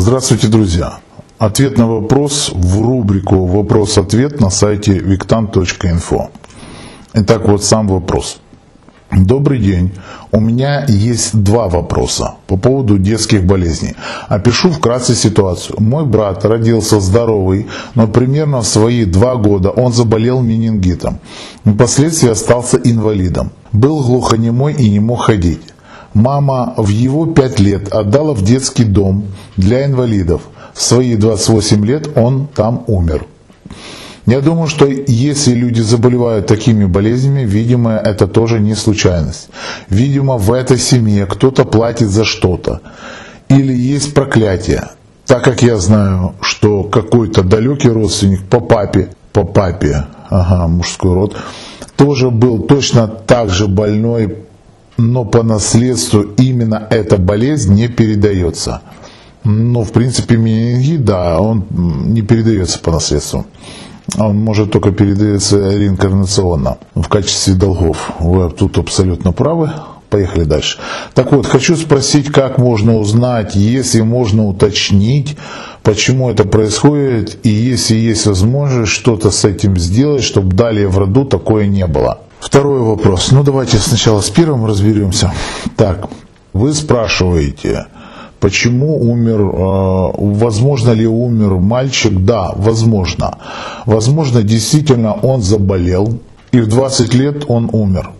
Здравствуйте, друзья! Ответ на вопрос в рубрику «Вопрос-ответ» на сайте victan.info. Итак, вот сам вопрос. Добрый день. У меня есть два вопроса по поводу детских болезней. Опишу вкратце ситуацию. Мой брат родился здоровый, но примерно в свои два года он заболел менингитом. Впоследствии остался инвалидом. Был глухонемой и не мог ходить. Мама в его пять лет отдала в детский дом для инвалидов. В свои 28 лет он там умер. Я думаю, что если люди заболевают такими болезнями, видимо, это тоже не случайность. Видимо, в этой семье кто-то платит за что-то. Или есть проклятие. Так как я знаю, что какой-то далекий родственник по папе, по папе, ага, мужской род, тоже был точно так же больной, но по наследству именно эта болезнь не передается. Но, в принципе, менингит, да, он не передается по наследству он может только передаться реинкарнационно в качестве долгов. Вы тут абсолютно правы. Поехали дальше. Так вот, хочу спросить, как можно узнать, если можно уточнить, почему это происходит, и если есть возможность что-то с этим сделать, чтобы далее в роду такое не было. Второй вопрос. Ну, давайте сначала с первым разберемся. Так, вы спрашиваете, Почему умер, э, возможно ли умер мальчик? Да, возможно. Возможно, действительно он заболел, и в 20 лет он умер.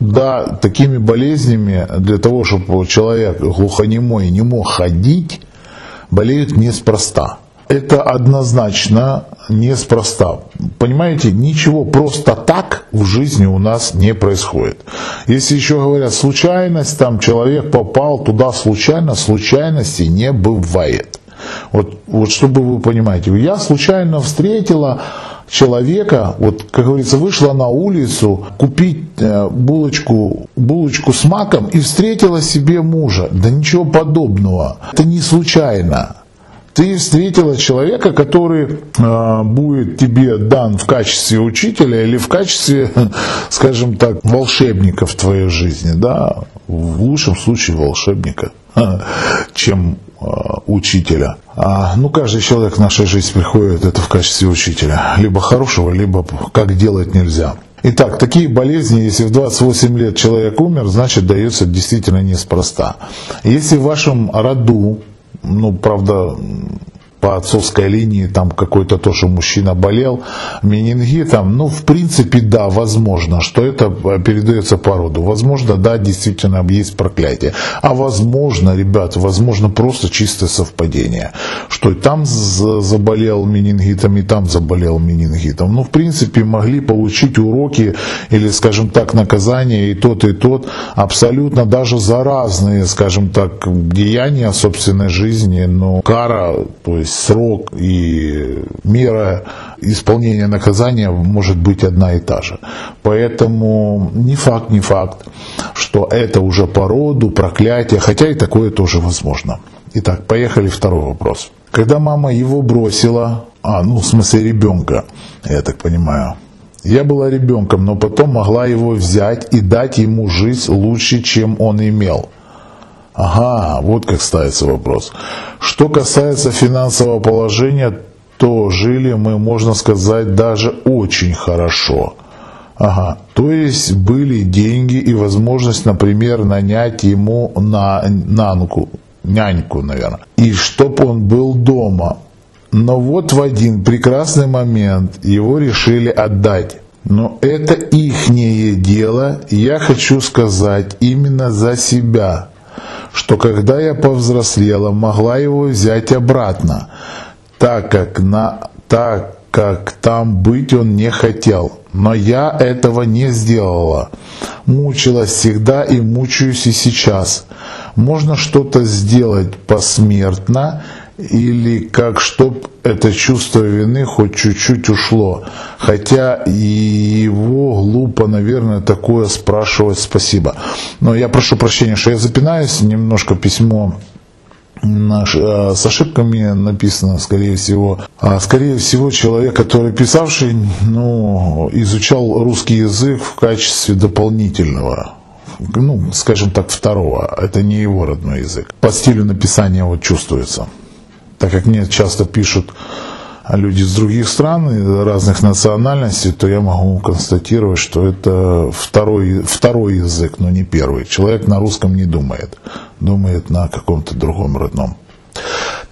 Да, такими болезнями, для того, чтобы человек глухонемой не мог ходить, болеют неспроста это однозначно неспроста. Понимаете, ничего просто так в жизни у нас не происходит. Если еще говорят случайность, там человек попал туда случайно, случайности не бывает. Вот, вот чтобы вы понимаете, я случайно встретила человека, вот, как говорится, вышла на улицу купить э, булочку, булочку с маком и встретила себе мужа. Да ничего подобного. Это не случайно ты встретила человека, который э, будет тебе дан в качестве учителя или в качестве, скажем так, волшебника в твоей жизни, да, в лучшем случае волшебника, чем э, учителя. А, ну, каждый человек в нашей жизни приходит это в качестве учителя, либо хорошего, либо как делать нельзя. Итак, такие болезни, если в 28 лет человек умер, значит дается действительно неспроста. Если в вашем роду ну, правда, по отцовской линии там какой-то тоже мужчина болел менингитом, ну, в принципе, да, возможно, что это передается по роду. Возможно, да, действительно есть проклятие. А возможно, ребят, возможно, просто чистое совпадение, что и там заболел менингитом, и там заболел менингитом. Ну, в принципе, могли получить уроки или, скажем так, наказания и тот, и тот абсолютно даже за разные, скажем так, деяния собственной жизни, но кара, то есть срок и мера исполнения наказания может быть одна и та же. Поэтому не факт, не факт, что это уже по роду, проклятие, хотя и такое тоже возможно. Итак, поехали второй вопрос. Когда мама его бросила, а, ну, в смысле ребенка, я так понимаю, я была ребенком, но потом могла его взять и дать ему жизнь лучше, чем он имел – Ага, вот как ставится вопрос. Что касается финансового положения, то жили мы, можно сказать, даже очень хорошо. Ага, то есть были деньги и возможность, например, нанять ему на нанку, няньку, наверное, и чтоб он был дома. Но вот в один прекрасный момент его решили отдать. Но это ихнее дело, я хочу сказать именно за себя что когда я повзрослела, могла его взять обратно, так как, на, так как там быть он не хотел. Но я этого не сделала. Мучилась всегда и мучаюсь и сейчас. Можно что-то сделать посмертно, или как чтоб это чувство вины хоть чуть-чуть ушло. Хотя и его глупо, наверное, такое спрашивать спасибо. Но я прошу прощения, что я запинаюсь, немножко письмо наш, э, с ошибками написано, скорее всего. А, скорее всего, человек, который писавший, ну, изучал русский язык в качестве дополнительного ну, скажем так, второго. Это не его родной язык. По стилю написания вот чувствуется. Так как мне часто пишут люди из других стран, разных национальностей, то я могу констатировать, что это второй, второй язык, но не первый. Человек на русском не думает, думает на каком-то другом родном.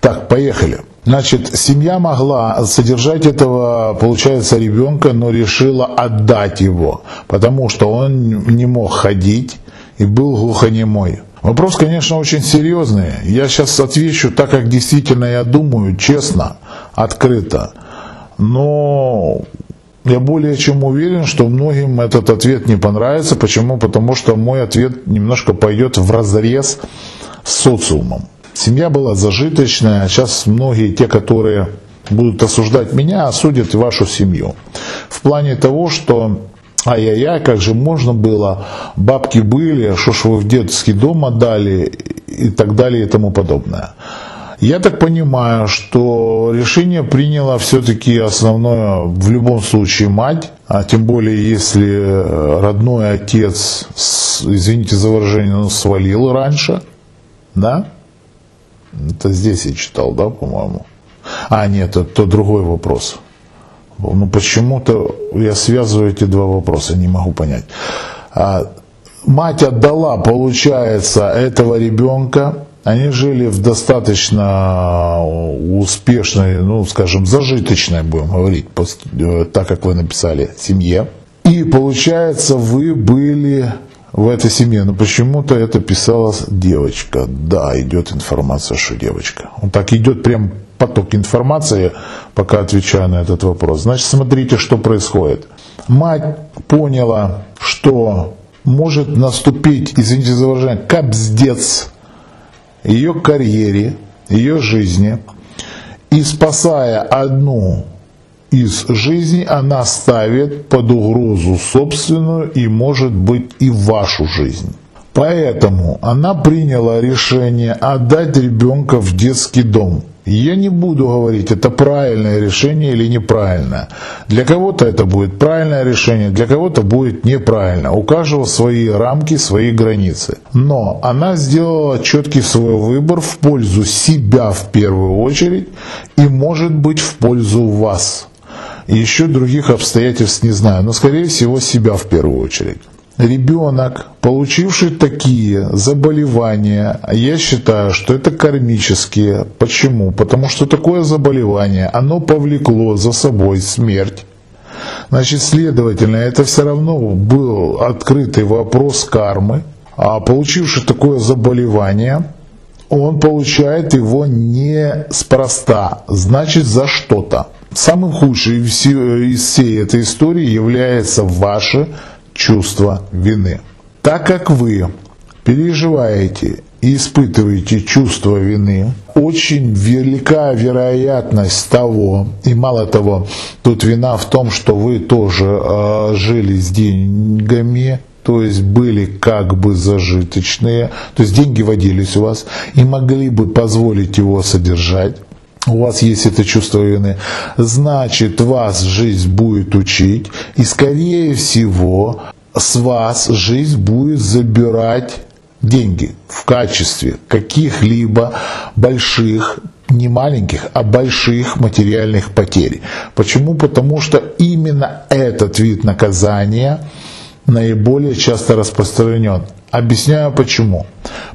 Так, поехали. Значит, семья могла содержать этого, получается, ребенка, но решила отдать его, потому что он не мог ходить и был глухонемой. Вопрос, конечно, очень серьезный. Я сейчас отвечу так, как действительно я думаю, честно, открыто. Но я более чем уверен, что многим этот ответ не понравится. Почему? Потому что мой ответ немножко пойдет в разрез с социумом. Семья была зажиточная, а сейчас многие те, которые будут осуждать меня, осудят и вашу семью. В плане того, что ай-яй-яй, как же можно было, бабки были, что ж вы в детский дом отдали и так далее и тому подобное. Я так понимаю, что решение приняла все-таки основное в любом случае мать, а тем более если родной отец, извините за выражение, ну, свалил раньше, да? Это здесь я читал, да, по-моему? А, нет, это то другой вопрос. Ну, почему-то я связываю эти два вопроса, не могу понять. А, мать отдала, получается, этого ребенка, они жили в достаточно успешной, ну, скажем, зажиточной, будем говорить, э, так как вы написали, семье. И получается, вы были в этой семье, но почему-то это писалась девочка. Да, идет информация, что девочка. Он так идет прям поток информации, пока отвечаю на этот вопрос. Значит, смотрите, что происходит. Мать поняла, что может наступить, извините за выражение, капздец ее карьере, ее жизни. И спасая одну из жизни она ставит под угрозу собственную и, может быть, и вашу жизнь. Поэтому она приняла решение отдать ребенка в детский дом. Я не буду говорить, это правильное решение или неправильное. Для кого-то это будет правильное решение, для кого-то будет неправильно. У каждого свои рамки, свои границы. Но она сделала четкий свой выбор в пользу себя в первую очередь и может быть в пользу вас. Еще других обстоятельств не знаю, но скорее всего себя в первую очередь. Ребенок, получивший такие заболевания, я считаю, что это кармические. Почему? Потому что такое заболевание, оно повлекло за собой смерть. Значит, следовательно, это все равно был открытый вопрос кармы. А получивший такое заболевание, он получает его не спроста, значит за что-то. Самым худшим из всей этой истории является ваше чувство вины. Так как вы переживаете и испытываете чувство вины, очень велика вероятность того, и мало того, тут вина в том, что вы тоже э, жили с деньгами, то есть были как бы зажиточные, то есть деньги водились у вас и могли бы позволить его содержать, у вас есть это чувство вины, значит вас жизнь будет учить, и скорее всего с вас жизнь будет забирать деньги в качестве каких-либо больших, не маленьких, а больших материальных потерь. Почему? Потому что именно этот вид наказания наиболее часто распространен. Объясняю почему.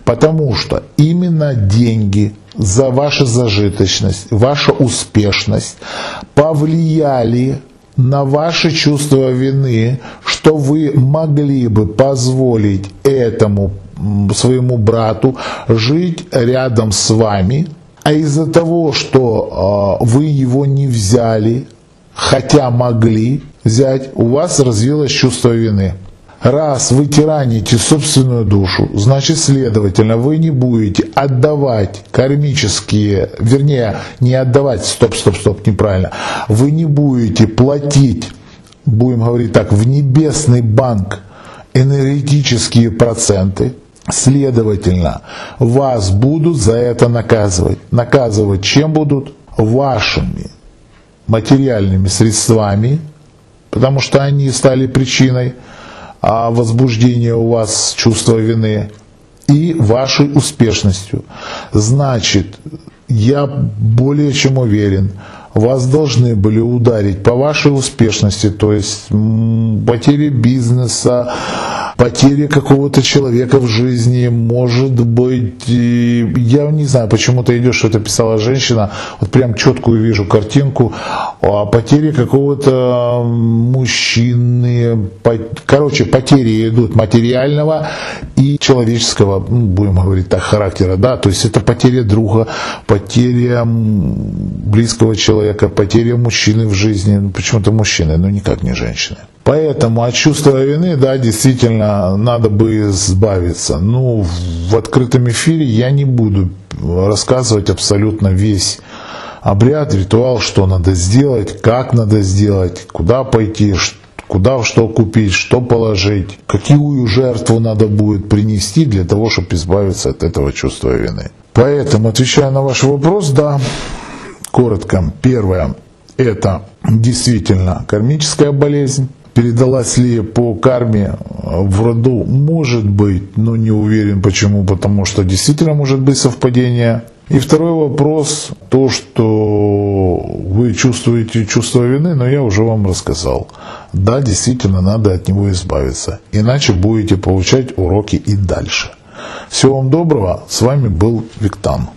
Потому что именно деньги за вашу зажиточность, вашу успешность повлияли на ваше чувство вины, что вы могли бы позволить этому своему брату жить рядом с вами, а из-за того, что э, вы его не взяли, хотя могли взять, у вас развилось чувство вины. Раз вы тираните собственную душу, значит, следовательно, вы не будете отдавать кармические, вернее, не отдавать, стоп, стоп, стоп, неправильно, вы не будете платить, будем говорить так, в небесный банк энергетические проценты, следовательно, вас будут за это наказывать. Наказывать чем будут? Вашими материальными средствами, потому что они стали причиной а возбуждение у вас чувства вины и вашей успешностью. Значит, я более чем уверен, вас должны были ударить по вашей успешности, то есть потери бизнеса, потери какого-то человека в жизни, может быть, я не знаю, почему ты идешь, что это писала женщина, вот прям четкую вижу картинку, о потере какого-то мужчины, короче, потери идут материального и человеческого, ну, будем говорить так, характера, да, то есть это потеря друга, потеря близкого человека, потеря мужчины в жизни, ну, почему-то мужчины, но никак не женщины. Поэтому от чувства вины, да, действительно, надо бы избавиться. Ну, в открытом эфире я не буду рассказывать абсолютно весь обряд, ритуал, что надо сделать, как надо сделать, куда пойти, куда что купить, что положить, какую жертву надо будет принести для того, чтобы избавиться от этого чувства вины. Поэтому, отвечая на ваш вопрос, да, коротко. Первое, это действительно кармическая болезнь, передалась ли по карме в роду, может быть, но не уверен почему, потому что действительно может быть совпадение. И второй вопрос, то, что вы чувствуете чувство вины, но я уже вам рассказал. Да, действительно, надо от него избавиться, иначе будете получать уроки и дальше. Всего вам доброго, с вами был Виктан.